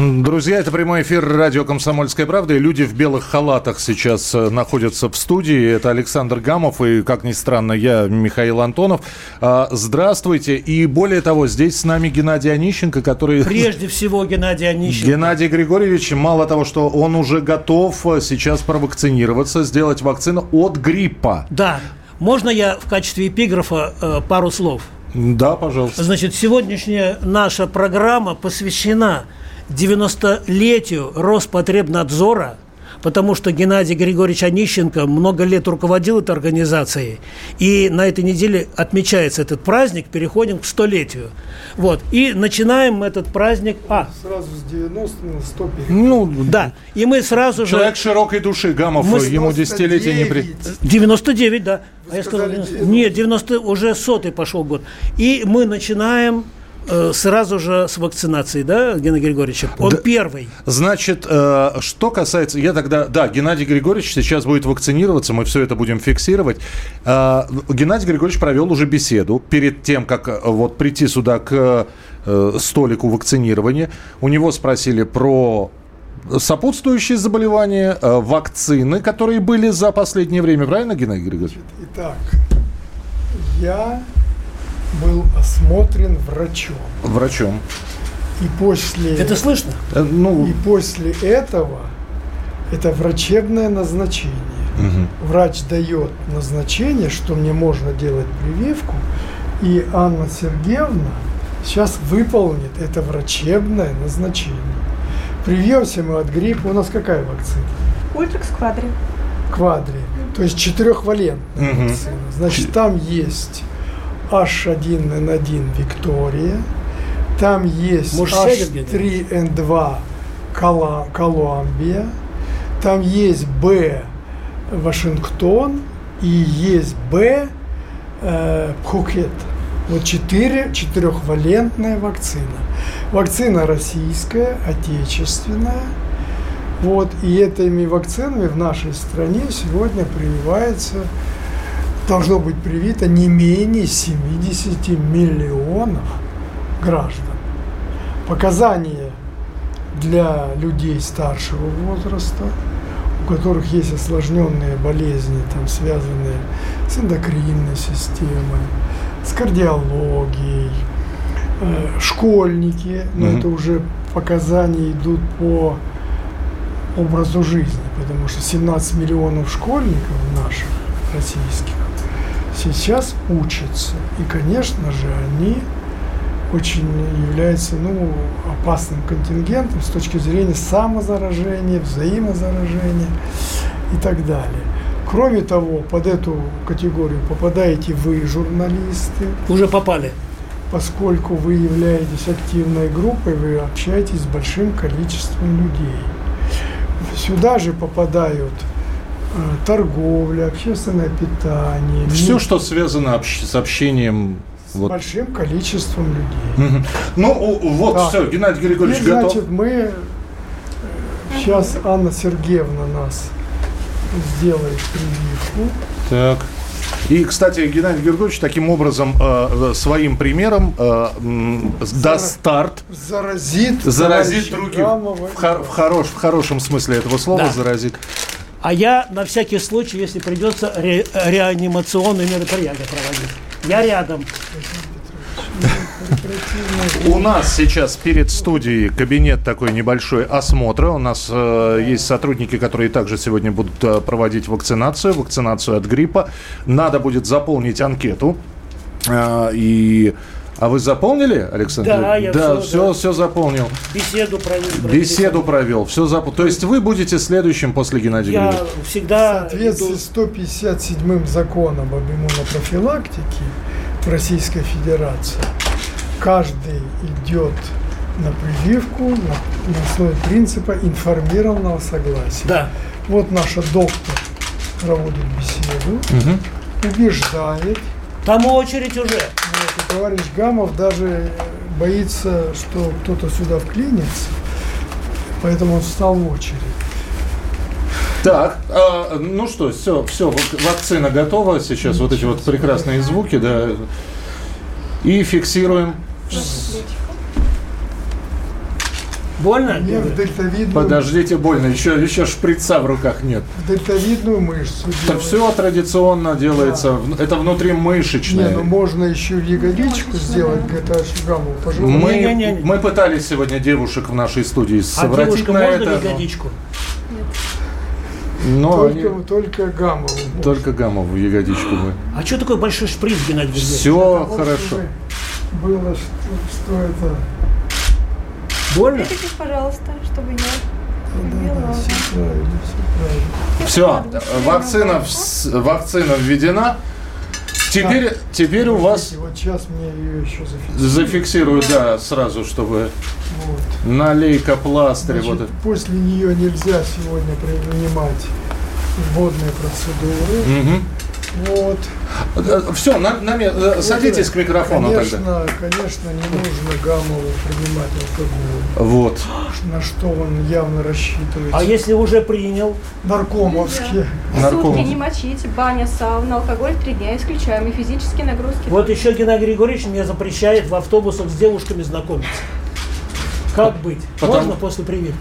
Друзья, это прямой эфир радио «Комсомольская правда». И люди в белых халатах сейчас э, находятся в студии. Это Александр Гамов и, как ни странно, я, Михаил Антонов. А, здравствуйте. И более того, здесь с нами Геннадий Онищенко, который... Прежде всего Геннадий Онищенко. Геннадий Григорьевич, мало того, что он уже готов э, сейчас провакцинироваться, сделать вакцину от гриппа. Да. Можно я в качестве эпиграфа э, пару слов? Да, пожалуйста. Значит, сегодняшняя наша программа посвящена 90-летию Роспотребнадзора, потому что Геннадий Григорьевич Онищенко много лет руководил этой организацией, и на этой неделе отмечается этот праздник, переходим к столетию. Вот, и начинаем этот праздник... А. Сразу с 90 на 100 Ну, да, и мы сразу же... Человек широкой души, Гамов, мы... ему десятилетие не при... 99, да. Вы а я сказал, 90... Нет, 90, уже сотый пошел год. И мы начинаем сразу же с вакцинацией, да, Геннадий Григорьевич? Он да, первый. Значит, э, что касается... Я тогда... Да, Геннадий Григорьевич сейчас будет вакцинироваться, мы все это будем фиксировать. Э, Геннадий Григорьевич провел уже беседу перед тем, как вот прийти сюда к столику вакцинирования. У него спросили про сопутствующие заболевания, вакцины, которые были за последнее время. Правильно, Геннадий Григорьевич? Итак, я был осмотрен врачом. Врачом. И после... Это слышно? Э, ну... И после этого это врачебное назначение. Угу. Врач дает назначение, что мне можно делать прививку, и Анна Сергеевна сейчас выполнит это врачебное назначение. Привьемся мы от гриппа. У нас какая вакцина? Ультрикс Квадри. Квадри. То есть четырехвалентная угу. вакцина. Значит, там есть H1N1 Виктория, там есть H3N2 Колумбия, там есть B Вашингтон и есть B э, Пхукет. Вот четыре, четырехвалентная вакцина. Вакцина российская, отечественная. Вот, и этими вакцинами в нашей стране сегодня прививается должно быть привито не менее 70 миллионов граждан. Показания для людей старшего возраста, у которых есть осложненные болезни, там, связанные с эндокринной системой, с кардиологией, э, школьники, но mm-hmm. это уже показания идут по образу жизни, потому что 17 миллионов школьников наших российских сейчас учатся. И, конечно же, они очень являются ну, опасным контингентом с точки зрения самозаражения, взаимозаражения и так далее. Кроме того, под эту категорию попадаете вы, журналисты. Уже попали. Поскольку вы являетесь активной группой, вы общаетесь с большим количеством людей. Сюда же попадают торговля, общественное питание. Все, что связано общ- с общением с вот. большим количеством людей. Угу. Ну, вот, да. все, Геннадий Григорьевич И, готов. Значит, мы сейчас э, Анна Сергеевна нас сделает прививку. Так. И, кстати, Геннадий Григорьевич таким образом э, своим примером э, даст старт. Заразит. Заразит других. В, хор- в, хорош, в хорошем смысле этого слова да. заразит. А я на всякий случай, если придется, ре, реанимационные мероприятия проводить. Я рядом. У нас сейчас перед студией кабинет такой небольшой осмотра. У нас э, есть сотрудники, которые также сегодня будут э, проводить вакцинацию, вакцинацию от гриппа. Надо будет заполнить анкету. Э, и а вы заполнили, Александр? Да, я да, все, все, да. все заполнил. Беседу провел. Беседу провел, все заполнил. То есть вы будете следующим после Геннадия Я Григорьевича? всегда... В соответствии с 157 законом об иммунопрофилактике в Российской Федерации каждый идет на прививку на, на основе принципа информированного согласия. Да. Вот наша доктор проводит беседу. Угу убеждает. Там очередь уже. Товарищ Гамов даже боится, что кто-то сюда вклинится, поэтому он встал в очередь. Так, а, ну что, все, все, вакцина готова. Сейчас вот эти вот прекрасные звуки, да. И фиксируем. Больно? Мне в дельтовидную, Подождите, больно. Еще, еще шприца в руках нет. в дельтовидную мышцу делать. все традиционно делается. в- Это Не, внутримышечное. ну можно еще ягодичку сделать, это Гамов, пожалуйста. Мы, Не-не-не. мы пытались сегодня девушек в нашей студии А совратить девушка на можно это. ягодичку? Но Только, они- только можно. только Гамов в ягодичку мы. А что такой большой шприц, Геннадий? Все хорошо. Было, что, что это... Больно? Выпейте, пожалуйста, чтобы я Да, да, все правильно, все правильно. Все, вакцина, вс- вакцина введена. Теперь, теперь у вас Вот сейчас мне ее еще зафиксируют. зафиксируют, да, сразу, чтобы Вот. налейка пластырь. Значит, Вот. после нее нельзя сегодня принимать вводные процедуры. Мгм. Вот. Все, на, на ме- э, садитесь к микрофону конечно, тогда. Конечно, не нужно Гамову принимать алкоголь, Вот. на что он явно рассчитывает. А если уже принял? Наркомовские. Нарком. Сутки не мочить, баня, сауна, алкоголь три дня исключаем и физические нагрузки. Вот еще Геннадий Григорьевич мне запрещает в автобусах с девушками знакомиться. Как быть? Потому- Можно после прививки?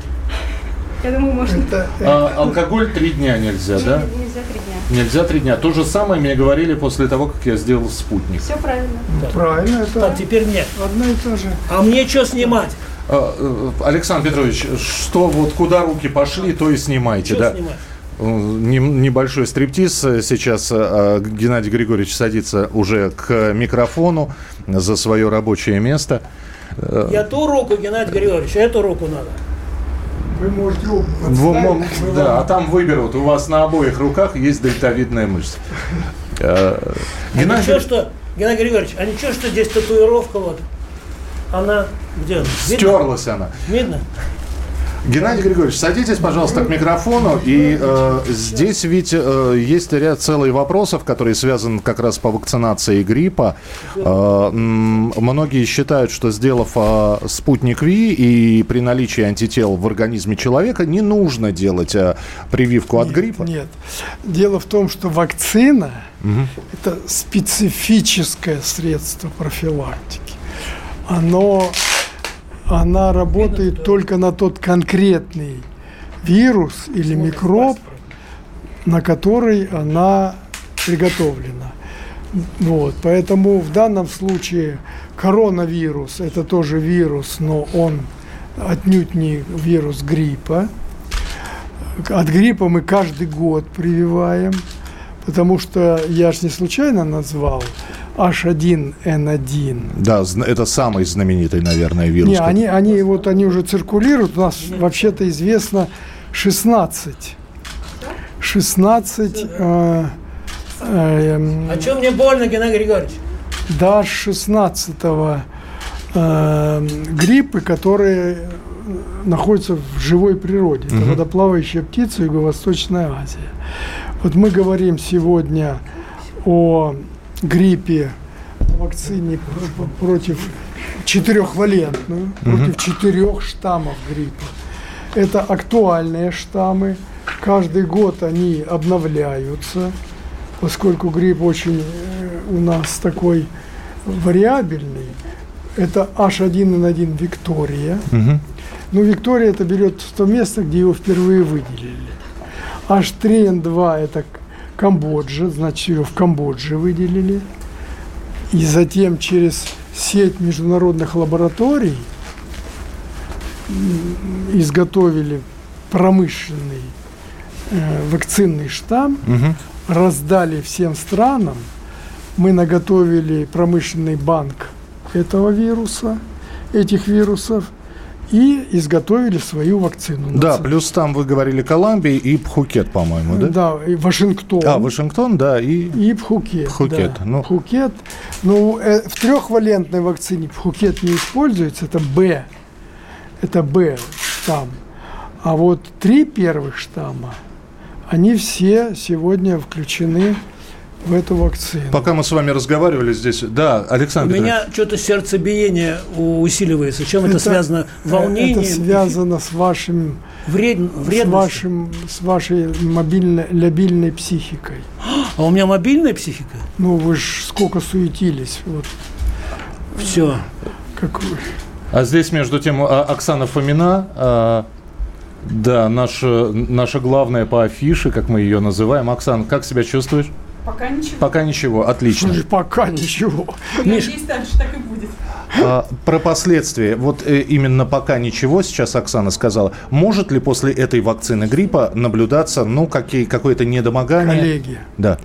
Я думаю, можно. Это, А, алкоголь три дня нельзя, да? Не- Нельзя три дня. Нельзя три дня. То же самое мне говорили после того, как я сделал спутник. Все правильно. это правильно, это Так, теперь мне. одно и то же. А мне что снимать? А, э, Александр Петрович, что вот куда руки пошли, то и снимайте, Что да? снимать? Э, Небольшой стриптиз. Э, Сейчас э, Геннадий Григорьевич садится уже к микрофону за свое рабочее место. Я ту руку, Геннадий Григорьевич, эту руку надо. Вы можете оба подставить. да, а там выберут. У вас на обоих руках есть дельтовидная мышца. А Геннадий, ничего, что, Геннадий Григорьевич, а ничего, что здесь татуировка вот, она, где? Видно? стерлась она. Видно? Геннадий Григорьевич, садитесь, пожалуйста, к микрофону. И э, здесь ведь э, есть ряд целых вопросов, которые связаны как раз по вакцинации гриппа. Э, многие считают, что сделав э, спутник Ви и при наличии антител в организме человека, не нужно делать э, прививку от Нет, гриппа. Нет. Дело в том, что вакцина это специфическое средство профилактики. Оно, она работает только на тот конкретный вирус или микроб, на который она приготовлена. Вот, поэтому в данном случае коронавирус это тоже вирус, но он отнюдь не вирус гриппа. От гриппа мы каждый год прививаем, потому что я ж не случайно назвал H1N1. Да, это самый знаменитый, наверное, вирус. Не, они, они, вот, они уже циркулируют. У нас вообще-то известно 16. 16 э, э, А что мне больно, Геннадий Григорьевич? до 16 э, гриппы, которые находятся в живой природе. Это водоплавающая птица Юго-Восточная Азия. Вот мы говорим сегодня о гриппе, вакцине пр- пр- против четырехвалентную, против четырех штаммов гриппа. Это актуальные штаммы. Каждый год они обновляются, поскольку грипп очень э, у нас такой вариабельный. Это H1N1 Виктория. Мгм. Ну, Виктория это берет то место, где его впервые выделили. H3N2 это Камбоджа, значит, ее в Камбодже выделили. И затем через сеть международных лабораторий изготовили промышленный э, вакцинный штамм, Мгм. раздали всем странам. Мы наготовили промышленный банк этого вируса, этих вирусов, и изготовили свою вакцину. Да, плюс там вы говорили Колумбия и Пхукет, по-моему, да? Да, и Вашингтон. А, Вашингтон, да, и... И Пхукет. Пхукет, да. ну. Пхукет. Ну, э, в трехвалентной вакцине Пхукет не используется, это Б. Это Б штамм. А вот три первых штамма, они все сегодня включены в эту вакцину. Пока мы с вами разговаривали здесь, да, Александр. У меня что-то сердцебиение усиливается. Чем это, это связано? Волнение? Это связано с вашим Вред, с, вашим, с вашей мобильной, лобильной психикой. А у меня мобильная психика? Ну, вы же сколько суетились. Вот. Все. Как вы. А здесь, между тем, а, Оксана Фомина, а, да, наша, наша главная по афише, как мы ее называем. Оксана, как себя чувствуешь? Пока ничего. Пока ничего, отлично. Слушай, пока ничего. Надеюсь, дальше так и будет. А, про последствия. Вот э, именно пока ничего, сейчас Оксана сказала. Может ли после этой вакцины гриппа наблюдаться, ну, какие, какое-то недомогание? Коллеги, да.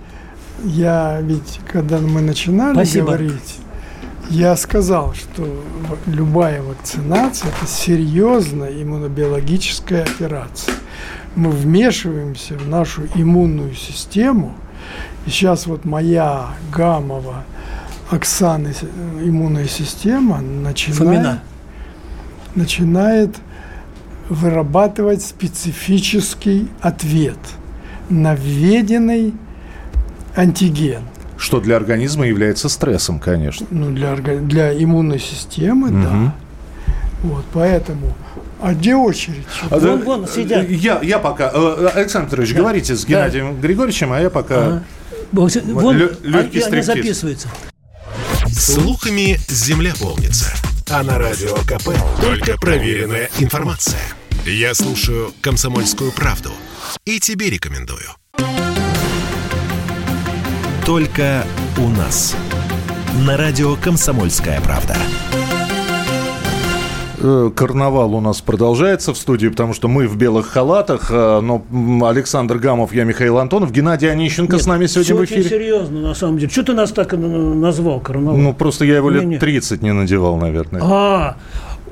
я ведь, когда мы начинали Спасибо. говорить, я сказал, что любая вакцинация – это серьезная иммунобиологическая операция. Мы вмешиваемся в нашу иммунную систему. И сейчас вот моя гаммова Оксаны иммунная система начинает, Фомина. начинает вырабатывать специфический ответ на введенный антиген. Что для организма является стрессом, конечно. Ну, для, для иммунной системы, угу. да. Вот, поэтому а где очередь? А, вон, вон сидят. Я, я пока... Э, Александр Петрович, да. говорите с Геннадием да. Григорьевичем, а я пока... Ага. Вон, легкий а, они записываются. Слухами земля полнится. А на радио КП только проверенная информация. Я слушаю «Комсомольскую правду» и тебе рекомендую. Только у нас. На радио «Комсомольская правда». Э, карнавал у нас продолжается в студии, потому что мы в белых халатах, э, но Александр Гамов, я Михаил Антонов, Геннадий Онищенко Нет, с нами сегодня в эфире. очень серьезно, на самом деле. Что ты нас так назвал, карнавал? Ну, просто я его лет 30 не надевал, наверное. А,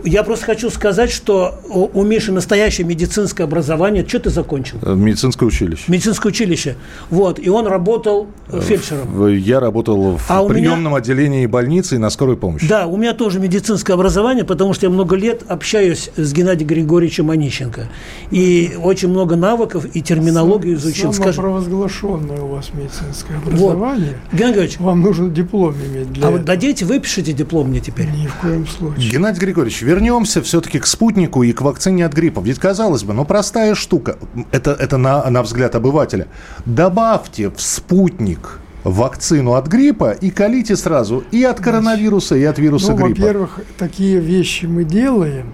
я просто хочу сказать, что у Миши настоящее медицинское образование. Что ты закончил? Э, медицинское училище. Медицинское училище. Вот. И он работал э, фельдшером. Я работал в а приемном меня... отделении больницы и на скорой помощи. Да, у меня тоже медицинское образование, потому что я много лет общаюсь с Геннадием Григорьевичем Онищенко. И очень много навыков и терминологию изучил. Самопровозглашенное у вас медицинское образование. Вот. Геннадий Григорьевич. Вам нужен диплом иметь для А вот дадите, выпишите диплом мне теперь. Ни в коем случае. Геннадий Григорьевич, вернемся все-таки к спутнику и к вакцине от гриппа. Ведь, казалось бы, ну, простая штука. Это, это на, на взгляд обывателя. Добавьте в спутник вакцину от гриппа и колите сразу и от коронавируса, и от вируса ну, гриппа. Во-первых, такие вещи мы делаем,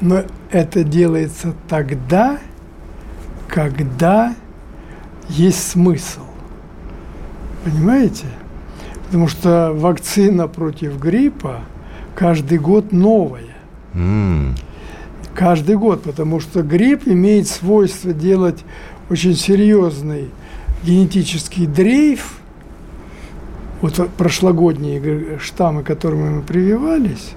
но это делается тогда, когда есть смысл. Понимаете? Потому что вакцина против гриппа каждый год новая. Mm. Каждый год, потому что грипп имеет свойство делать очень серьезный генетический дрейф. Вот прошлогодние штаммы, к которым мы прививались,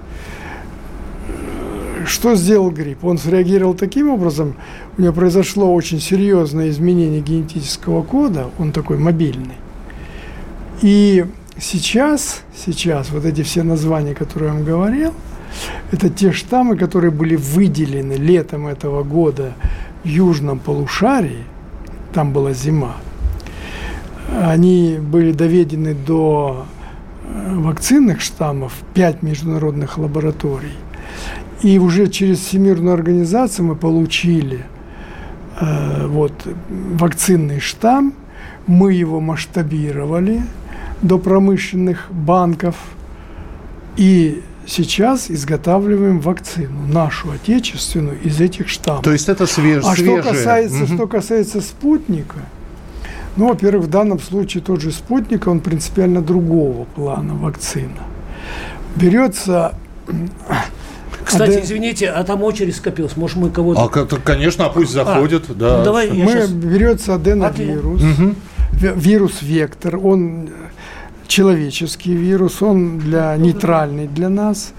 что сделал грипп? Он среагировал таким образом, у него произошло очень серьезное изменение генетического кода, он такой мобильный. И сейчас, сейчас вот эти все названия, которые я вам говорил – это те штаммы, которые были выделены летом этого года в южном полушарии, там была зима. Они были доведены до э, вакцинных штаммов, пять международных лабораторий. И уже через Всемирную организацию мы получили э, вот, вакцинный штамм, мы его масштабировали до промышленных банков, и сейчас изготавливаем вакцину, нашу отечественную, из этих штаммов. То есть это свеж, а. Что касается, угу. что касается спутника, ну, во-первых, в данном случае тот же спутник, он принципиально другого плана вакцина. Берется кстати, извините, а там очередь скопилась. Может, мы кого-то... А, конечно, а пусть заходят. А, да. Ну, давай, мы сейчас... берется аденовирус, угу. вирус-вектор, он человеческий вирус, он для, нейтральный для нас.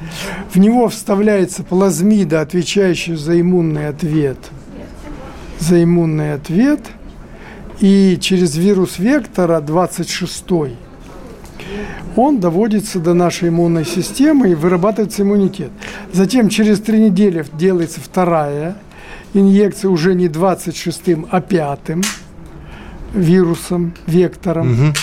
В него вставляется плазмида, отвечающая за иммунный ответ. За иммунный ответ. И через вирус вектора 26 он доводится до нашей иммунной системы и вырабатывается иммунитет. Затем через три недели делается вторая инъекция уже не 26-м, а пятым вирусом, вектором. Угу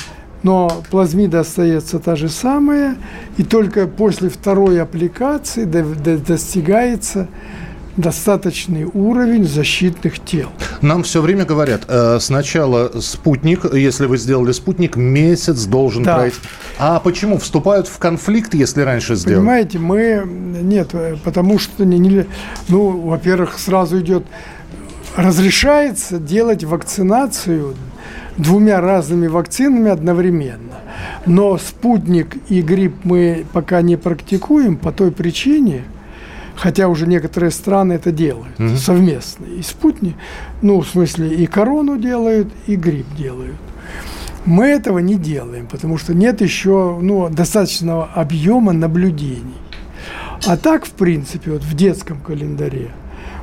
но плазмида остается та же самая, и только после второй аппликации достигается достаточный уровень защитных тел. Нам все время говорят, э, сначала спутник, если вы сделали спутник, месяц должен да. пройти. А почему вступают в конфликт, если раньше сделали? Понимаете, мы нет, потому что не, не ну, во-первых, сразу идет разрешается делать вакцинацию двумя разными вакцинами одновременно. Но спутник и грипп мы пока не практикуем по той причине, хотя уже некоторые страны это делают угу. совместно. И спутник, ну, в смысле, и корону делают, и грипп делают. Мы этого не делаем, потому что нет еще ну, достаточного объема наблюдений. А так, в принципе, вот в детском календаре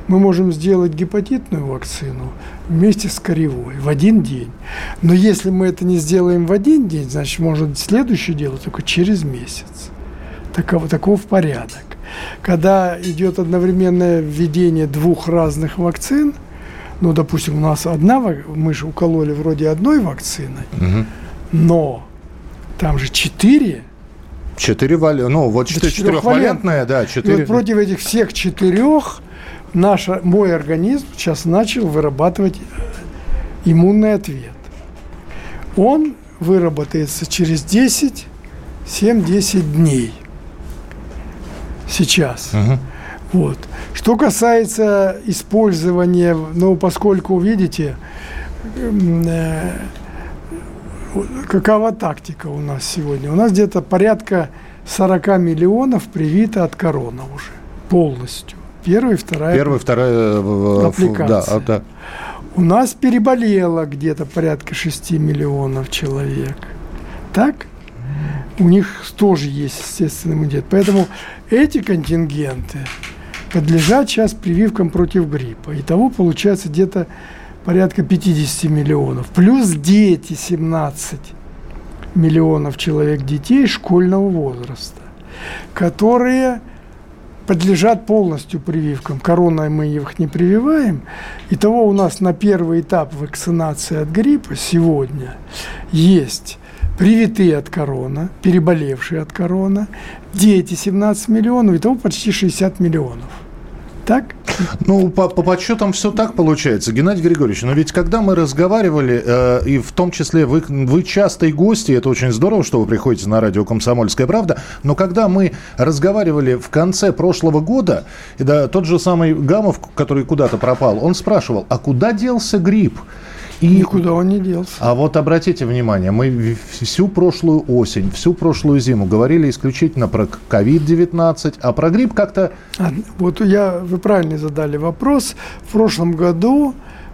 мы можем сделать гепатитную вакцину вместе с коревой в один день. Но если мы это не сделаем в один день, значит, можно следующее делать только через месяц. Таков, таков порядок когда идет одновременное введение двух разных вакцин, ну, допустим, у нас одна, мы же укололи вроде одной вакцины, угу. но там же четыре. Четыре вали... ну вот четырехвалентная, да, четыре. И вот против этих всех четырех наш, мой организм сейчас начал вырабатывать иммунный ответ. Он выработается через 10, 7-10 дней сейчас. Угу. Вот. Что касается использования, ну, поскольку, видите, э, какова тактика у нас сегодня? У нас где-то порядка 40 миллионов привито от корона уже полностью. Первая вторая. Первая, вторая э, аппликация. Да, да. У нас переболело где-то порядка 6 миллионов человек. Так? у них тоже есть естественный иммунитет. Поэтому эти контингенты подлежат сейчас прививкам против гриппа. Итого получается где-то порядка 50 миллионов. Плюс дети 17 миллионов человек детей школьного возраста, которые подлежат полностью прививкам. Короной мы их не прививаем. Итого у нас на первый этап вакцинации от гриппа сегодня есть привитые от корона, переболевшие от корона, дети 17 миллионов, и того почти 60 миллионов. Так? Ну, по, по подсчетам все так получается. Геннадий Григорьевич, но ведь когда мы разговаривали, э, и в том числе вы, вы частые гости, это очень здорово, что вы приходите на радио «Комсомольская правда», но когда мы разговаривали в конце прошлого года, и да, тот же самый Гамов, который куда-то пропал, он спрашивал, а куда делся грипп? И никуда он не делся. А вот обратите внимание, мы всю прошлую осень, всю прошлую зиму говорили исключительно про COVID-19, а про грипп как-то... А, вот я, вы правильно задали вопрос. В прошлом году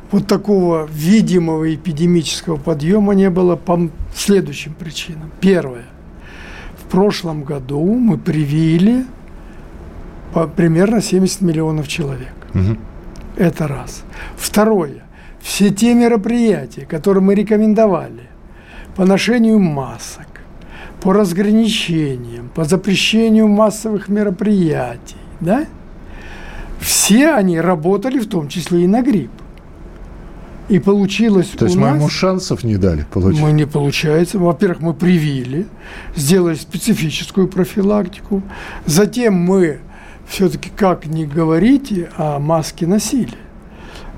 вот такого видимого эпидемического подъема не было по следующим причинам. Первое. В прошлом году мы привили по, примерно 70 миллионов человек. Угу. Это раз. Второе все те мероприятия, которые мы рекомендовали по ношению масок, по разграничениям, по запрещению массовых мероприятий, да, все они работали в том числе и на грипп. И получилось То есть мы ему шансов не дали получить? Мы не получается. Во-первых, мы привили, сделали специфическую профилактику. Затем мы все-таки, как не говорите, а маски носили.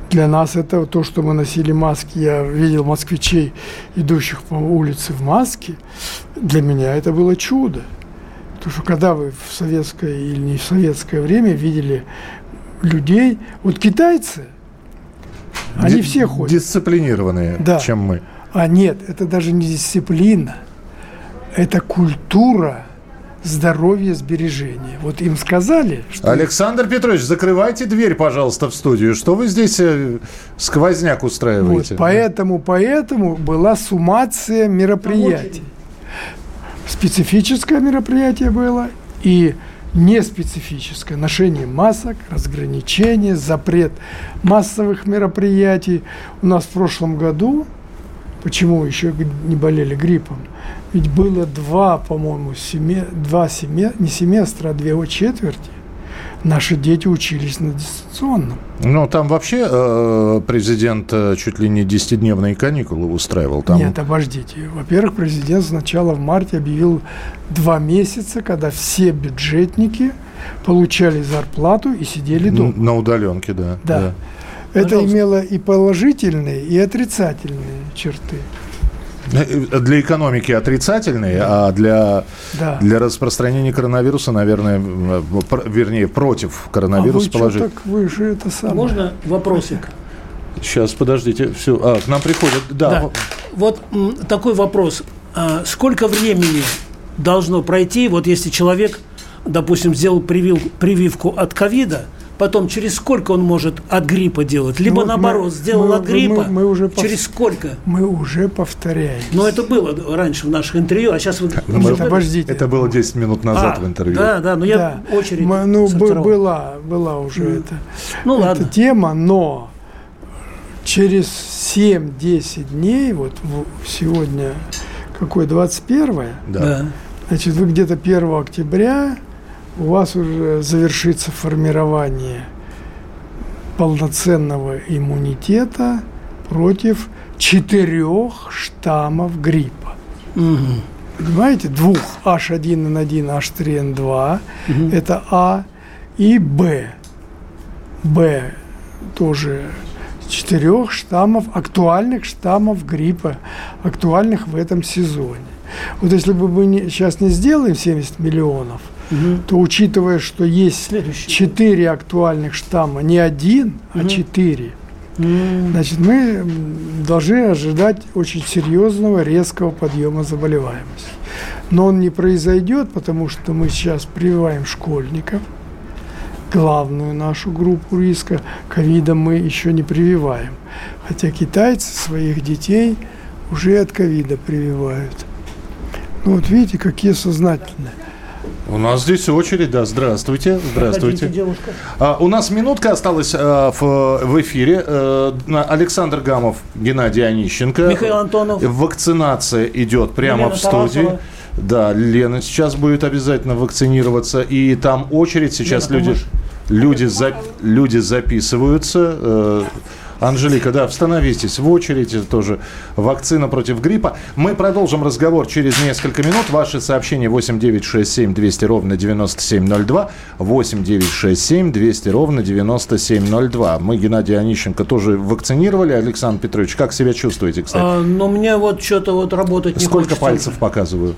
Для нас это то, что мы носили маски. Я видел москвичей, идущих по улице в маске. Для меня это было чудо. Потому что когда вы в советское или не в советское время видели людей, вот китайцы, они Ди- все ходят. Дисциплинированные, да. чем мы. А нет, это даже не дисциплина, это культура здоровье, сбережения. Вот им сказали, что... Александр Петрович, закрывайте дверь, пожалуйста, в студию. Что вы здесь э, сквозняк устраиваете? Вот, поэтому, поэтому была суммация мероприятий. Специфическое мероприятие было и неспецифическое. Ношение масок, разграничение, запрет массовых мероприятий. У нас в прошлом году, почему еще не болели гриппом, ведь было два, по-моему, семе, два семе, не семестра, а две четверти. наши дети учились на дистанционном. Ну, там вообще э, президент э, чуть ли не 10-дневные каникулы устраивал. Там... Нет, обождите. Во-первых, президент сначала в марте объявил два месяца, когда все бюджетники получали зарплату и сидели дома. На удаленке, да. Да. да. Это имело и положительные, и отрицательные черты. Э, для экономики отрицательные, а для, да. для распространения коронавируса, наверное, вернее, против коронавируса а вы положить. так вы же это самое. Можно вопросик? Сейчас, подождите. Все. А, к нам приходят. Да. да. Вот такой вопрос. А сколько времени должно пройти, вот если человек, допустим, сделал прививку от ковида – потом через сколько он может от гриппа делать? Либо ну, наоборот, мы, сделал мы, от гриппа, мы, мы уже через пов... сколько? Мы уже повторяем. Но это было раньше в наших интервью, а сейчас вы... Ну, мы, обождите. Это было 10 минут назад а, в интервью. Да, да, но я да. очередь мы, Ну, была, была уже mm. это, ну, эта ладно. тема, но через 7-10 дней, вот сегодня какой, 21 да. да. Значит, вы где-то 1 октября у вас уже завершится формирование полноценного иммунитета против четырех штаммов гриппа. Угу. Понимаете, двух H1N1, H3N2, угу. это А и Б. Б тоже четырех штаммов, актуальных штаммов гриппа, актуальных в этом сезоне. Вот если бы мы не, сейчас не сделаем 70 миллионов – угу. то учитывая, что есть четыре актуальных штамма, не один, угу. а четыре, значит, мы должны ожидать очень серьезного, резкого подъема заболеваемости. Но он не произойдет, потому что мы сейчас прививаем школьников, главную нашу группу риска, ковида мы еще не прививаем. Хотя китайцы своих детей уже от ковида прививают. Ну вот видите, какие сознательные. У нас здесь очередь, да. Здравствуйте. Здравствуйте. Проходите, а, у нас минутка осталась а, в, в эфире. А, Александр Гамов, Геннадий Онищенко. Михаил Антонов. Вакцинация идет прямо Елена в студии. Тарасова. Да, Лена сейчас будет обязательно вакцинироваться. И там очередь. Сейчас Лена, люди, люди, за, люди записываются. Э, Анжелика, да, становитесь в очередь, это тоже вакцина против гриппа. Мы продолжим разговор через несколько минут. Ваши сообщения 8 9 6 7 200 ровно 9702, 8 9 6 7 200 ровно 9702. Мы Геннадия Онищенко тоже вакцинировали. Александр Петрович, как себя чувствуете, кстати? А, но мне вот что-то вот работать не Сколько хочется. пальцев показываю?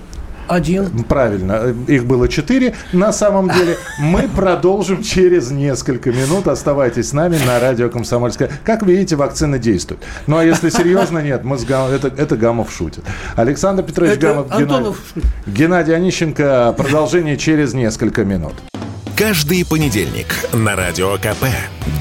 Один. Правильно, их было четыре. На самом деле мы продолжим через несколько минут. Оставайтесь с нами на радио Комсомольская. Как видите, вакцина действует. Ну а если серьезно, нет, мы с Гам... это, это Гамов шутит. Александр Петрович это Гамов, Антонов... Геннадий... Геннадий Онищенко. Продолжение через несколько минут. Каждый понедельник на Радио КП.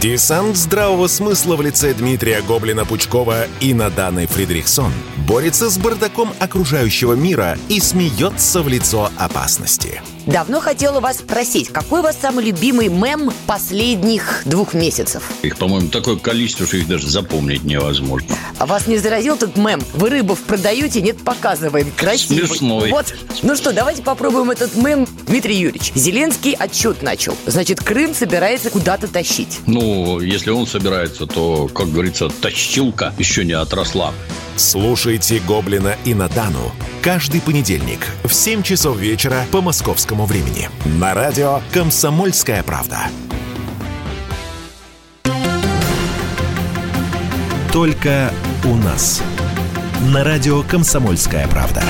Десант здравого смысла в лице Дмитрия Гоблина-Пучкова и Наданы Фридрихсон борется с бардаком окружающего мира и смеется в лицо опасности. Давно хотела вас спросить, какой у вас самый любимый мем последних двух месяцев? Их, по-моему, такое количество, что их даже запомнить невозможно. А вас не заразил этот мем? Вы рыбов продаете, нет, показываем. Красивый. Смешной. Вот. Ну что, давайте попробуем этот мем. Дмитрий Юрьевич, Зеленский отчет начал. Значит, Крым собирается куда-то тащить. Ну, если он собирается, то, как говорится, тащилка еще не отросла. Слушайте «Гоблина» и «Надану» каждый понедельник в 7 часов вечера по московскому времени на радио «Комсомольская правда». Только у нас. На радио «Комсомольская правда».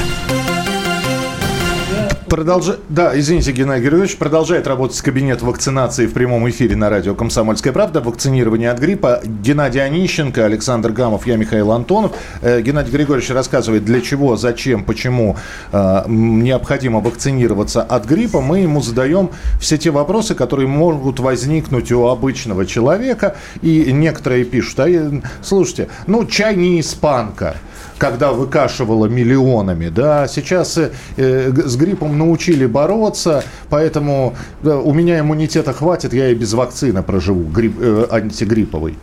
Продолж... Да, извините, Геннадий Григорьевич, продолжает работать кабинет вакцинации в прямом эфире на радио «Комсомольская правда». Вакцинирование от гриппа. Геннадий Онищенко, Александр Гамов, я Михаил Антонов. Э, Геннадий Григорьевич рассказывает, для чего, зачем, почему э, необходимо вакцинироваться от гриппа. Мы ему задаем все те вопросы, которые могут возникнуть у обычного человека. И некоторые пишут, а, слушайте, ну, чай не испанка когда выкашивала миллионами, да, сейчас э, с гриппом научили бороться, поэтому да, у меня иммунитета хватит, я и без вакцины проживу, грипп, э, антигрипповый.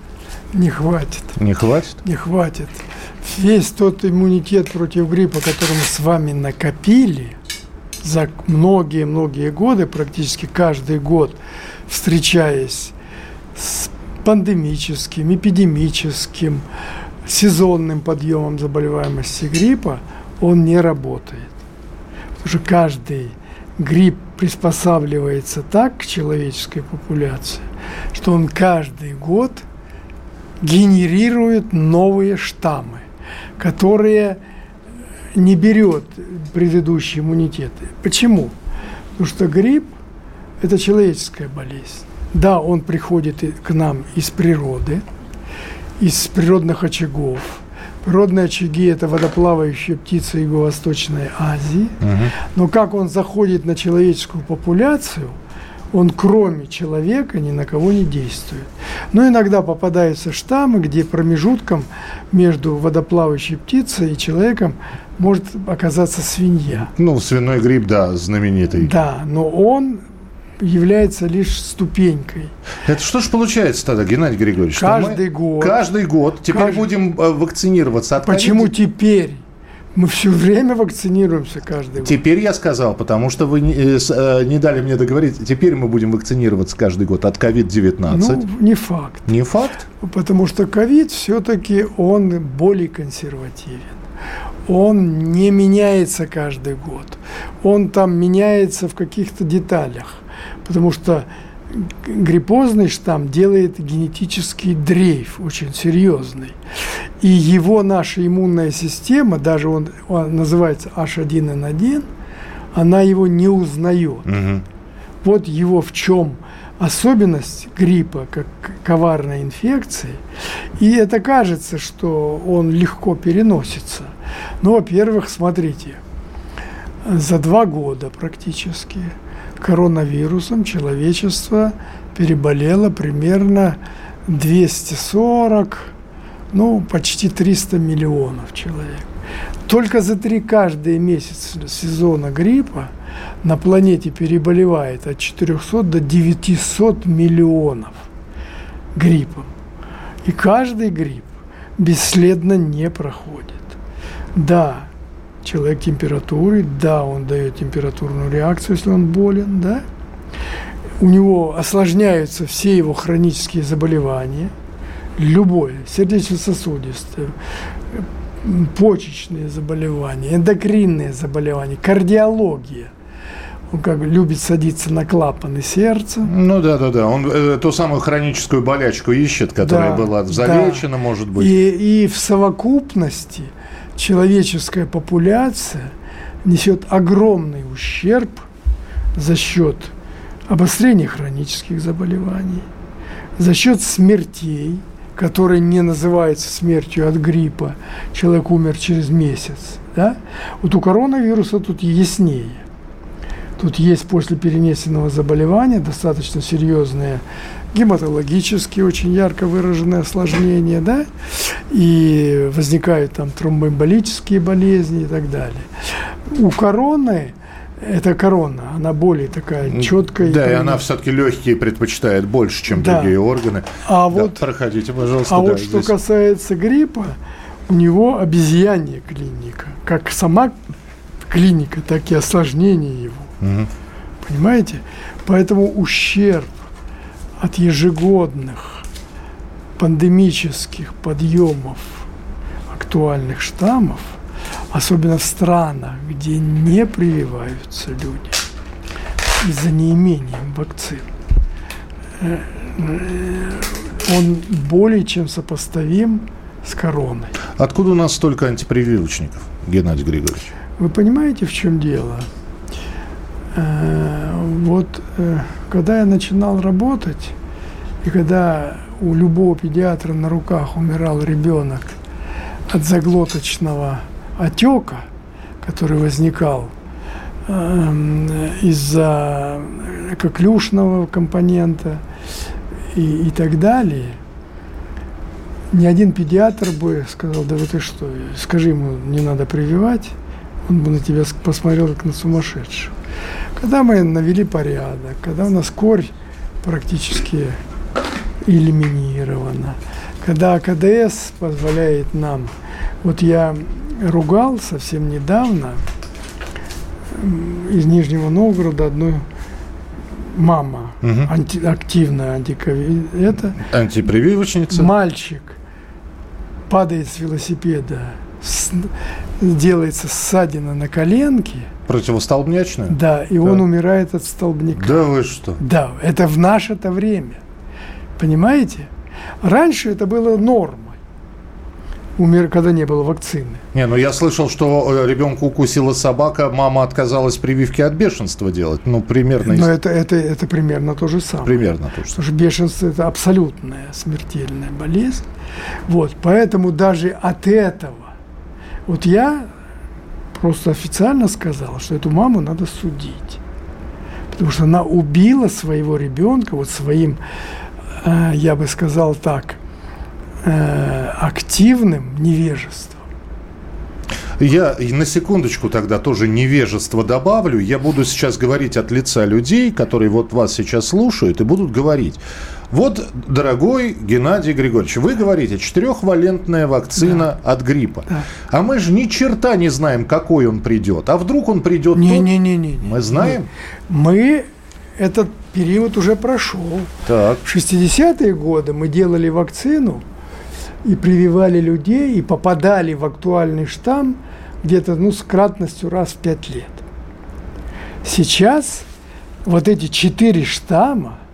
Не хватит. Не хватит? Не хватит. Весь тот иммунитет против гриппа, который мы с вами накопили, за многие-многие годы, практически каждый год, встречаясь с пандемическим, эпидемическим, сезонным подъемом заболеваемости гриппа, он не работает. Что каждый грипп приспосабливается так к человеческой популяции, что он каждый год генерирует новые штаммы, которые не берет предыдущие иммунитеты. Почему? Потому что грипп – это человеческая болезнь. Да, он приходит к нам из природы, из природных очагов. Природные очаги – это водоплавающие птицы Юго-Восточной Азии. Угу. Но как он заходит на человеческую популяцию, он кроме человека ни на кого не действует. Но иногда попадаются штаммы, где промежутком между водоплавающей птицей и человеком может оказаться свинья. Ну, свиной грипп, да, знаменитый. Да, но он является лишь ступенькой. Это что же получается тогда, Геннадий Григорьевич? Каждый год. Каждый год. Теперь каждый... будем э, вакцинироваться от Почему COVID? теперь? Мы все время вакцинируемся каждый год. Теперь я сказал, потому что вы не, э, э, не дали мне договорить. Теперь мы будем вакцинироваться каждый год от COVID-19. Ну, не факт. Не факт? Потому что ковид все-таки он более консервативен он не меняется каждый год. Он там меняется в каких-то деталях, потому что гриппозный штамм делает генетический дрейф очень серьезный. И его наша иммунная система, даже он, он называется H1N1, она его не узнает. Угу. Вот его в чем особенность гриппа, как коварной инфекции. И это кажется, что он легко переносится. Ну, во-первых, смотрите, за два года практически коронавирусом человечество переболело примерно 240, ну, почти 300 миллионов человек. Только за три каждые месяца сезона гриппа на планете переболевает от 400 до 900 миллионов гриппом. И каждый грипп бесследно не проходит. Да, человек температуры, да, он дает температурную реакцию, если он болен, да. У него осложняются все его хронические заболевания, любое, сердечно-сосудистое, почечные заболевания, эндокринные заболевания, кардиология – он как бы любит садиться на клапаны сердца. Ну да, да, да. Он э, ту самую хроническую болячку ищет, которая да, была залечена, да. может быть. И, и в совокупности человеческая популяция несет огромный ущерб за счет обострения хронических заболеваний, за счет смертей, которые не называются смертью от гриппа. Человек умер через месяц. Да? Вот у коронавируса тут яснее. Тут есть после перенесенного заболевания достаточно серьезные гематологические, очень ярко выраженные осложнения, да, и возникают там тромбоэмболические болезни и так далее. У короны это корона, она более такая четкая. Да, и, и она все-таки легкие предпочитает больше, чем да. другие органы. А да, вот, проходите, пожалуйста. А да, вот здесь. что касается гриппа, у него обезьянья клиника. Как сама клиника, так и осложнение его. Угу. Понимаете? Поэтому ущерб от ежегодных пандемических подъемов актуальных штаммов, особенно в странах, где не прививаются люди из-за неимения вакцин, э, э, он более чем сопоставим с короной. Откуда у нас столько антипрививочников, Геннадий Григорьевич? Вы понимаете, в чем дело? Э, вот э, когда я начинал работать, и когда у любого педиатра на руках умирал ребенок от заглоточного отека, который возникал эм, из-за коклюшного компонента и, и так далее, ни один педиатр бы сказал, да вы ты что, скажи ему, не надо прививать, он бы на тебя посмотрел как на сумасшедшего. Когда мы навели порядок, когда у нас корь практически элиминирована, когда АКДС позволяет нам, вот я ругал совсем недавно из Нижнего Новгорода одной мама, Мгм. анти- активная антиковид. Это Антипрививочница. мальчик падает с велосипеда, с- делается ссадина на коленке, Противостолбнячная? да, и он умирает от столбняка. Да вы что? Да, это в наше-то время. Понимаете? Раньше это было нормой, умер, когда не было вакцины. Не, ну я слышал, что ребенка укусила собака, мама отказалась прививки от бешенства делать. Ну, примерно. Но это, это, это примерно то же самое. Примерно то же Потому что бешенство – это абсолютная смертельная болезнь. Вот, поэтому даже от этого, вот я просто официально сказал, что эту маму надо судить. Потому что она убила своего ребенка вот своим, э, я бы сказал так, э, активным невежеством. Я на секундочку тогда тоже невежество добавлю. Я буду сейчас говорить от лица людей, которые вот вас сейчас слушают и будут говорить. Вот, дорогой Геннадий Григорьевич, вы говорите, четырехвалентная вакцина от гриппа. Да. А мы же ни черта не знаем, какой он придет. А вдруг он придет тот- Не-не-не-не. Мы знаем? Мы этот период уже прошел. Так. В 60-е годы мы делали вакцину и прививали людей, и попадали в актуальный штамм где-то ну, с кратностью раз в пять лет. Сейчас вот эти четыре штамма –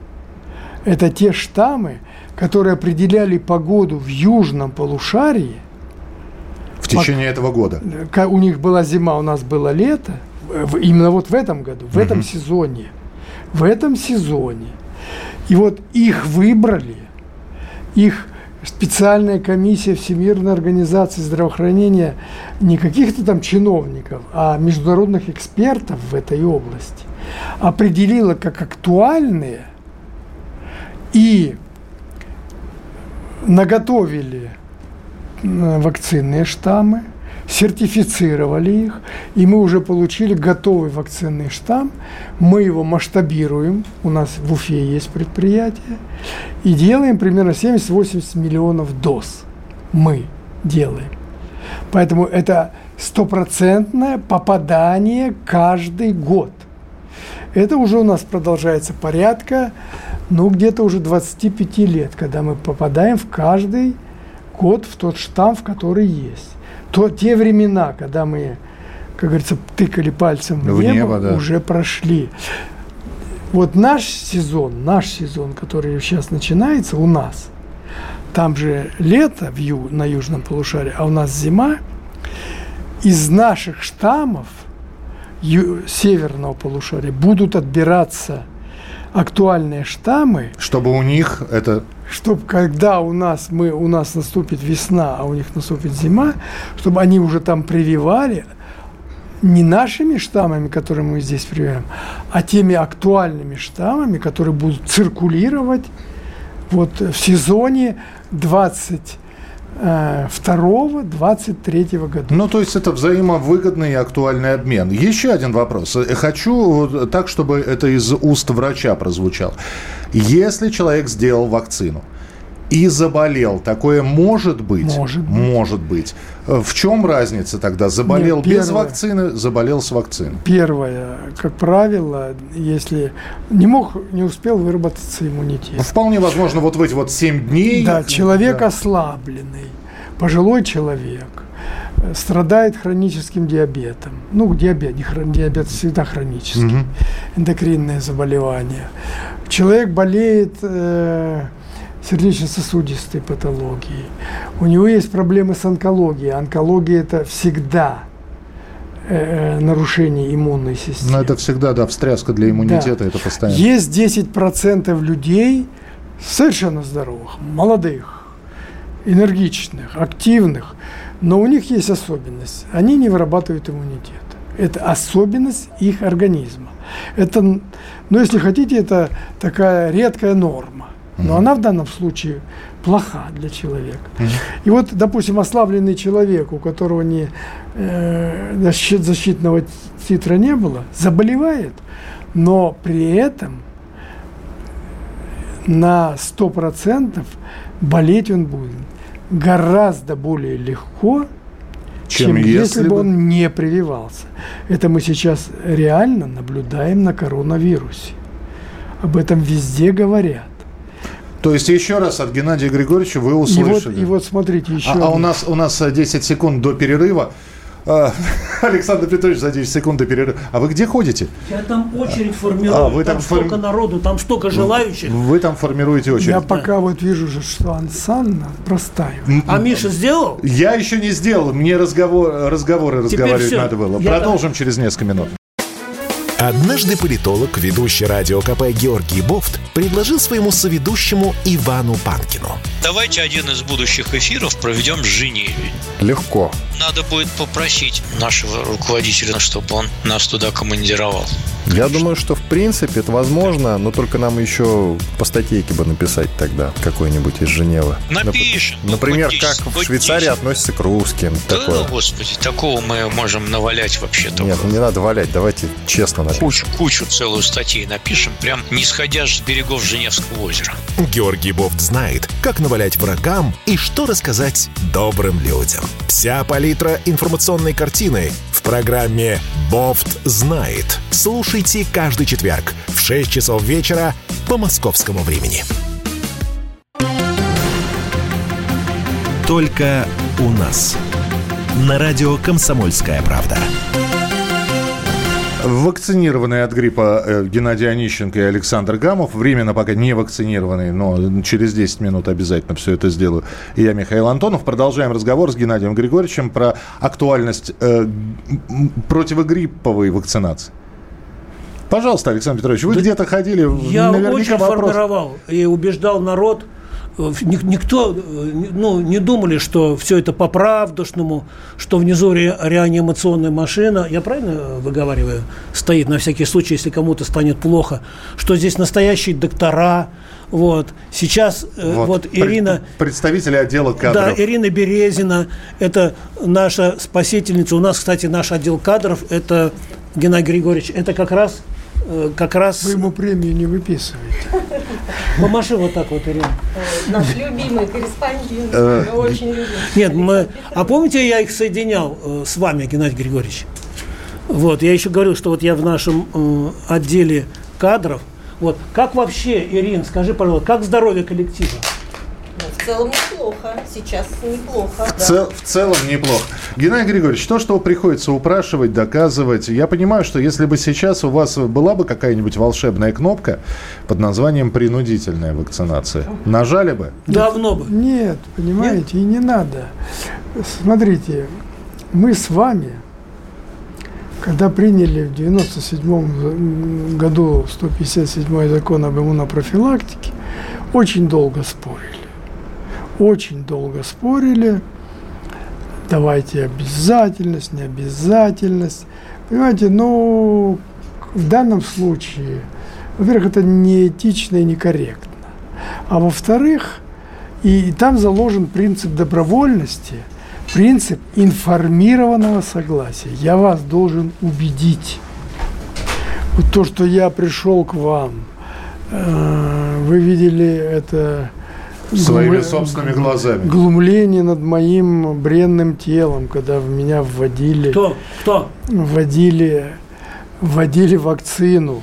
это те штаммы, которые определяли погоду в южном полушарии. В течение этого года. У них была зима, у нас было лето. Именно вот в этом году, в этом сезоне. В этом сезоне. И вот их выбрали, их специальная комиссия Всемирной организации здравоохранения не каких-то там чиновников, а международных экспертов в этой области определила как актуальные и наготовили м, вакцинные штаммы, сертифицировали их, и мы уже получили готовый вакцинный штамм. Мы его масштабируем, у нас в Уфе есть предприятие, и делаем примерно 70-80 миллионов доз. Мы делаем. Поэтому это стопроцентное попадание каждый год. Это уже у нас продолжается порядка, ну, где-то уже 25 лет, когда мы попадаем в каждый год в тот штамм, в который есть. То те времена, когда мы, как говорится, тыкали пальцем в, В небо, небо, да. уже прошли. Вот наш сезон, наш сезон, который сейчас начинается у нас, там же лето в ю, на южном полушарии, а у нас зима, из наших штаммов северного полушария будут отбираться актуальные штаммы, Чтобы у них это... чтобы когда у нас, мы, у нас наступит весна, а у них наступит зима, чтобы они уже там прививали не нашими штаммами, которые мы здесь прививаем, а теми актуальными штаммами, которые будут циркулировать вот в сезоне 22-23 года. Ну, то есть это взаимовыгодный и актуальный обмен. Еще один вопрос. Э, Хочу так, чтобы это из уст врача прозвучало. Если человек сделал вакцину и заболел, такое может быть? Может быть. Может быть. В чем разница тогда? Заболел Нет, без первое. вакцины, заболел с вакциной. Первое, как правило, если не мог, не успел выработаться иммунитет. Вполне возможно, вот в эти вот 7 дней... Да, человек Да. ослабленный, пожилой человек, э, страдает хроническим диабетом. Ну, диабет, не хрон- диабет всегда хронический, Мгм. эндокринное заболевание. Человек болеет э, сердечно-сосудистой патологией. У него есть проблемы с онкологией. Онкология – это всегда э, э, нарушение иммунной системы. Но это всегда, да, встряска для иммунитета, Да. это постоянно. Есть 10% людей совершенно здоровых, молодых, энергичных, активных, но у них есть особенность. Они не вырабатывают иммунитет. Это особенность их организма. Это, ну, если хотите, это такая редкая норма. Но она в данном случае плоха для человека. И вот, допустим, ослабленный человек, у которого не, э, защит- защитного титра не было, заболевает, но при этом на 100% болеть он будет гораздо более легко, чем, чем если, если бы- он не прививался. Это мы сейчас реально наблюдаем на коронавирусе. Об этом везде говорят. То есть еще раз от Геннадия Григорьевича вы И вот, услышали. и вот смотрите, еще. а, а у нас у нас э, 10 секунд до перерыва. А, Александр Петрович за 10 секунд до перерыва. А вы где ходите? Я там очередь формирую, А, вы там, там столько форми- народу, там столько желающих. Вы там формируете очередь. Я пока вот вижу, же, что Ансанна простая. А Миша сделал? Я еще не сделал. Мне разговор, разговоры Теперь разговаривать всё. надо было. Я Продолжим через несколько минут. Однажды политолог, ведущий радио КП Георгий Бофт, предложил своему соведущему Ивану Панкину. Давайте один из будущих эфиров проведем с Женеве. Легко. Надо будет попросить нашего руководителя, чтобы он нас туда командировал. Я думаю, что в принципе это возможно, но только нам еще по статейке бы написать тогда какой-нибудь из Женевы. Нап- Напишем. Ну, Например, хоть как 10, в Швейцарии 10. относятся к русским. Да, Такое. господи, такого мы можем навалять вообще только. Нет, ну не надо валять, давайте честно напишем. Кучу, кучу целую статей напишем, прям не сходя с берегов Женевского озера. Георгий Бофт знает, как навалять врагам и что рассказать добрым людям. Вся палитра информационной картины в программе «Бофт знает». Слушайте каждый четверг в 6 часов вечера по московскому времени. Только у нас. На радио «Комсомольская правда». Вакцинированные от гриппа э, Геннадий Онищенко и Александр Гамов. Временно пока не вакцинированные, но через 10 минут обязательно все это сделаю. И я, Михаил Антонов. Продолжаем разговор с Геннадием Григорьевичем про актуальность э, противогрипповой вакцинации. Пожалуйста, Александр Петрович, вы где-то ходили, Я наверняка очень вопрос. формировал и убеждал народ. Э, ник- Никто, э, ну, не думали, что все это по-правдушному, что внизу ре- реанимационная машина, я правильно выговариваю, стоит на всякий случай, если кому-то станет плохо, что здесь настоящие доктора, вот. Сейчас э, вот, пред- Ирина... Представители отдела Да, кадров. Ирина Березина, это наша спасительница. У нас, кстати, наш отдел кадров, это Геннадий Григорьевич, это как раз, э, как раз... Вы ему премию не выписываете. Помаши вот так вот, Ирина. Наш любимый корреспондент. Э, Мы очень любим. Нет, мы... А помните, я их соединял э, с вами, Геннадий Григорьевич? Вот, я еще говорил, что вот я в нашем э, отделе кадров. Вот, как вообще, Ирин, скажи, пожалуйста, как здоровье коллектива? В целом неплохо. Сейчас неплохо. В, цел- в целом неплохо. Геннадий Григорьевич, то, что приходится упрашивать, доказывать, я понимаю, что если бы сейчас у вас была бы какая-нибудь волшебная кнопка под названием «принудительная вакцинация», нажали бы? Давно бы. Нет, понимаете, и не надо. Смотрите, мы с вами, когда приняли в 97 году 157 закон об иммунопрофилактике, очень долго спорили. Очень долго спорили. Давайте обязательность, не обязательность. Понимаете, ну, в данном случае, во-первых, это неэтично и некорректно. А во-вторых, и там заложен принцип добровольности, принцип информированного согласия. Я вас должен убедить. Вот то, что я пришел к вам, э, вы видели это Своими глум- собственными глазами. глумление над моим бренным телом, когда в меня вводили, Кто? Кто? вводили, вводили вакцину.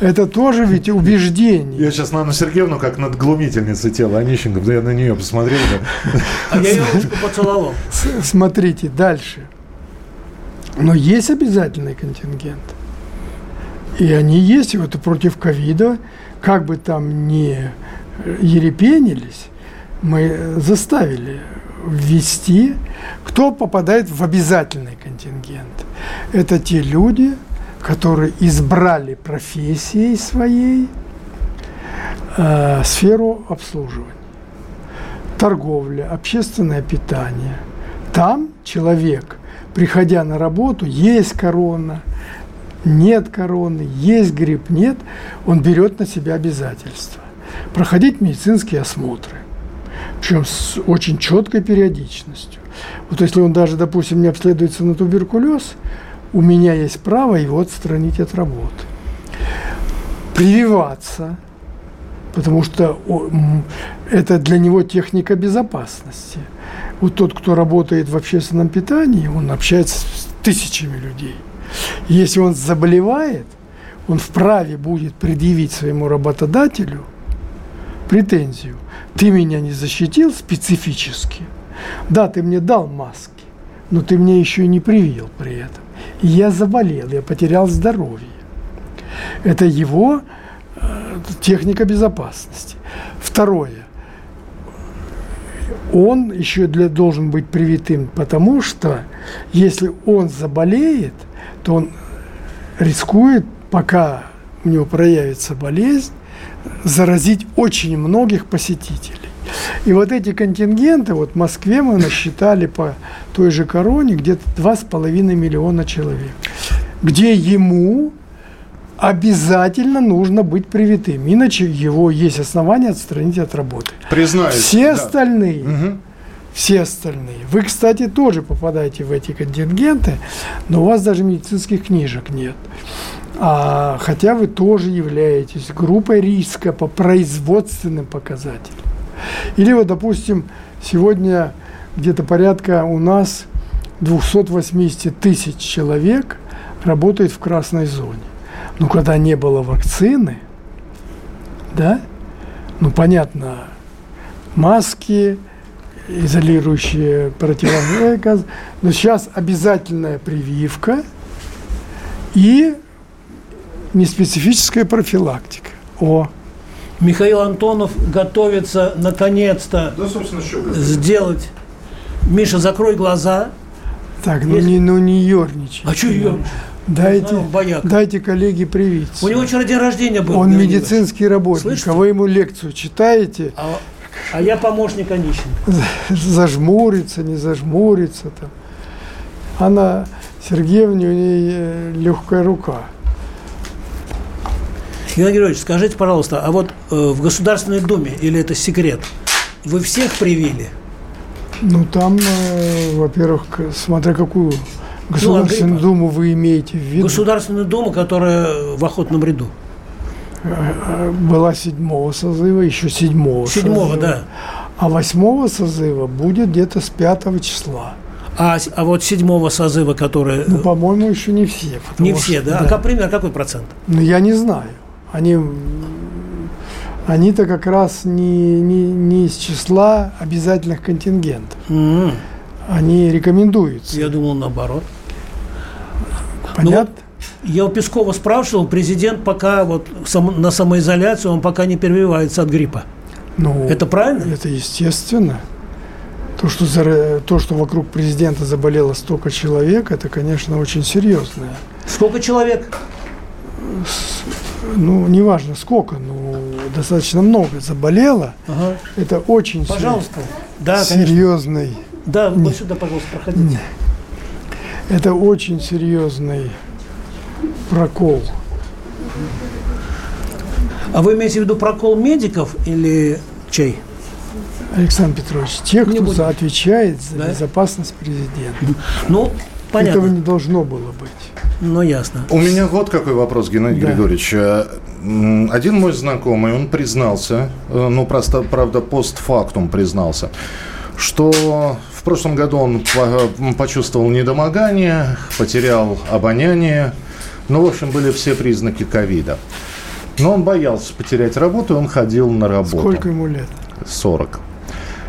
Это тоже ведь убеждение. Я сейчас на Анну Сергеевну как над глумительницей тела Онищенко, да я на нее посмотрел. да. А я ее ручку поцеловал. Смотрите дальше. Но есть обязательный контингент. И они есть, и вот и против ковида, как бы там ни э, ерепенились, мы заставили ввести, кто попадает в обязательный контингент. Это те люди, которые избрали профессией своей э, сферу обслуживания торговля, общественное питание. Там человек, приходя на работу, есть корона, нет короны, есть грипп, нет, он берет на себя обязательства. Проходить медицинские осмотры, причем с очень четкой периодичностью. Вот если он даже, допустим, не обследуется на туберкулез, у меня есть право его отстранить от работы. Прививаться, потому что это для него техника безопасности. Вот тот, кто работает в общественном питании, он общается с тысячами людей. Если он заболевает, он вправе будет предъявить своему работодателю претензию. Ты меня не защитил специфически. Да, ты мне дал маски, но ты мне еще и не привил при этом. И я заболел, я потерял здоровье. Это его э, техника безопасности. Второе. Он еще для, должен быть привитым, потому что если он заболеет, то он рискует, пока у него проявится болезнь, заразить очень многих посетителей. И вот эти контингенты, вот в Москве мы насчитали по той же короне где-то 2,5 миллиона человек, где ему обязательно нужно быть привитым, иначе его есть основания отстранить от работы. Признаюсь. Все да. остальные, угу. все остальные. Вы, кстати, тоже попадаете в эти контингенты, но у вас даже медицинских книжек нет. А, хотя вы тоже являетесь группой риска по производственным показателям. Или вот, допустим, сегодня где-то порядка у нас 280 тысяч человек работает в красной зоне. Но когда не было вакцины, да, ну понятно, маски, изолирующие противогазы, газ, но сейчас обязательная прививка и неспецифическая профилактика. О, Михаил Антонов готовится наконец-то да, сделать. Миша, закрой глаза. Так, ну, Есть... не, ну не ерничай. А что ерничать? Дайте, дайте коллеге привиться. У него вчера день рождения был. Он медицинский работник, Слышите? а вы ему лекцию читаете. А, а я помощник Онищенко. Зажмурится, не зажмурится. Там. Она, Сергеевна, у нее э, легкая рука. Геннадий Григорьевич, скажите, пожалуйста, а вот э, в Государственной Думе, или это секрет, вы всех привили? Ну, там, э, во-первых, смотря какую Государственную ну, Думу вы имеете в виду? Государственную Думу, которая в охотном ряду. Э, э, была седьмого созыва, еще седьмого Седьмого, созыва. да. А восьмого созыва будет где-то с пятого числа. А, а вот седьмого созыва, который... Ну, по-моему, еще не все. Не все, да? да? А как, пример, какой процент? Ну, я не знаю. Они, они-то как раз не, не, не из числа обязательных контингентов. Mm-hmm. Они рекомендуются. Я думал наоборот. Понятно? Ну, я у Пескова спрашивал, президент пока вот на самоизоляцию, он пока не прививается от гриппа. Ну, это правильно? Это естественно. То что, за, то, что вокруг президента заболело столько человек, это, конечно, очень серьезное. Сколько человек? Ну, неважно сколько, но достаточно много заболело. Ага. Это очень Пожалуйста. Да, серьезный. Конечно. Да, вот сюда, пожалуйста, проходите. Это очень серьезный прокол. А вы имеете в виду прокол медиков или чей? Александр Петрович, тех, кто отвечает за да? безопасность президента. Ну, понятно. Этого не должно было быть. Ну, ясно. У меня вот какой вопрос, Геннадий да. Григорьевич. Э, один мой знакомый, он признался, э, ну, просто, правда, постфактум признался, что в прошлом году он почувствовал недомогание, потерял обоняние. Ну, в общем, были все признаки ковида. Но он боялся потерять работу, и он ходил на работу. Сколько ему лет? 40.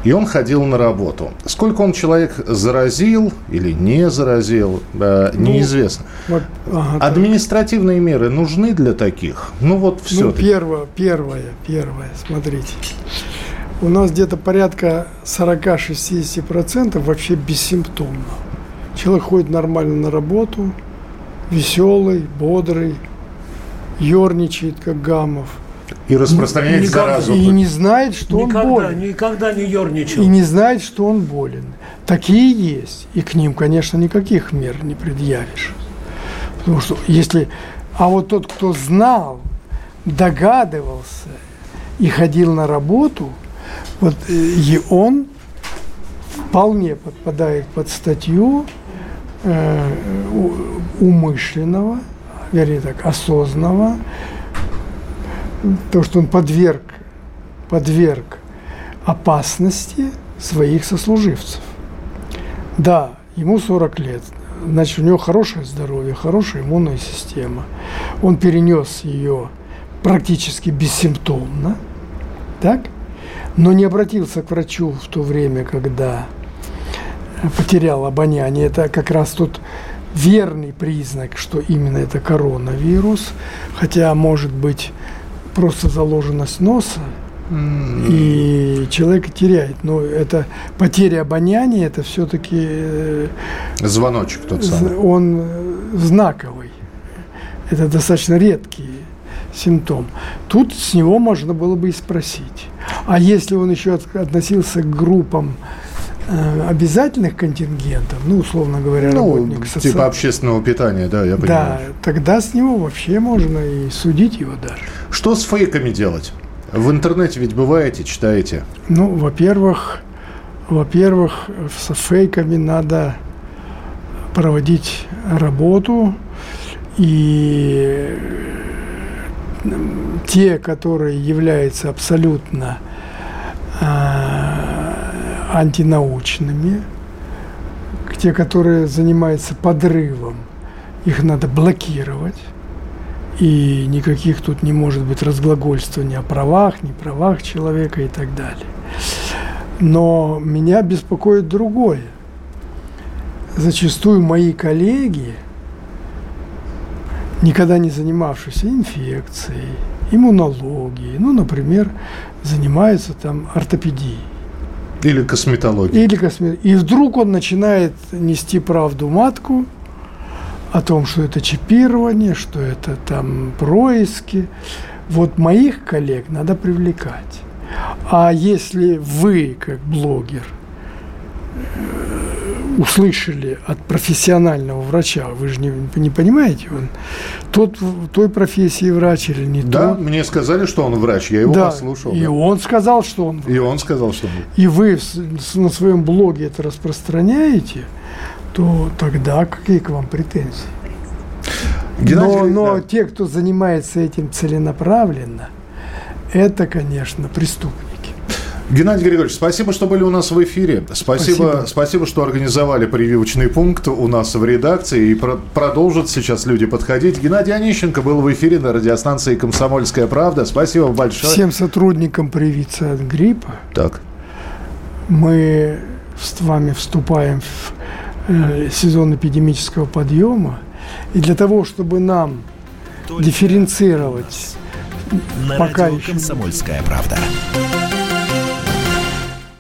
И он ходил на работу. Сколько он человек заразил или не заразил, э, неизвестно. Ну, вот, ага, Административные так. меры нужны для таких? Ну вот все. Ну, первое, первое, первое, смотрите. У нас где-то порядка 40-60% вообще бессимптомно. Человек ходит нормально на работу, веселый, бодрый, ерничает, как Гамов – и распространяет никогда, заразу. И не знает, что никогда, он болен. Никогда не ерничал. И не знает, что он болен. Такие есть. И к ним, конечно, никаких мер не предъявишь. Потому что если... А вот тот, кто знал, догадывался и ходил на работу, вот э, и он вполне подпадает под статью э, умышленного, вернее так, осознанного то, что он подверг, подверг опасности своих сослуживцев. Да, ему 40 лет. Значит, у него хорошее здоровье, хорошая иммунная система. Он перенес ее практически бессимптомно, так? Но не обратился к врачу в то время, когда потерял обоняние. Это как раз тот верный признак, что именно это коронавирус, хотя может быть просто заложенность носа, и человек теряет. Но это потеря обоняния, это все-таки... Э, Звоночек тот самый. Он э, знаковый. Это достаточно редкий симптом. Тут с него можно было бы и спросить. А если он еще относился к группам обязательных контингентов, ну, условно говоря, ну, работник соци... типа общественного питания, да, я понимаю. Да, тогда с него вообще можно и судить его даже. Что с фейками делать? В интернете ведь бываете, читаете? Ну, во-первых, во-первых, с фейками надо проводить работу, и те, которые являются абсолютно а, антинаучными, те, которые занимаются подрывом, их надо блокировать. И никаких тут не может быть разглагольствования о правах, не правах человека и так далее. Но меня беспокоит другое. Зачастую мои коллеги, никогда не занимавшиеся инфекцией, иммунологией, ну, например, занимаются там ортопедией. Или косметология. Или косме... И вдруг он начинает нести правду матку о том, что это чипирование, что это там происки. Вот моих коллег надо привлекать. А если вы, как блогер, услышали от профессионального врача, вы же не, не понимаете, он тот той профессии врач или не да, тот. Да, мне сказали, что он врач, я его да, послушал. И да. он сказал, что он врач. И он сказал, что он врач. И вы на своем блоге это распространяете, то тогда какие к вам претензии? Геннадий, но, но да. те, кто занимается этим целенаправленно, это, конечно, преступники. Геннадий Григорьевич, спасибо, что были у нас в эфире. Спасибо, спасибо, спасибо что организовали прививочный пункт у нас в редакции. И про- продолжат сейчас люди подходить. Геннадий Онищенко был в эфире на радиостанции «Комсомольская правда». Спасибо большое. Всем сотрудникам привиться от гриппа. Так. Мы с вами вступаем в э, сезон эпидемического подъема. И для того, чтобы нам Только дифференцировать на пока радио еще... «Комсомольская правда».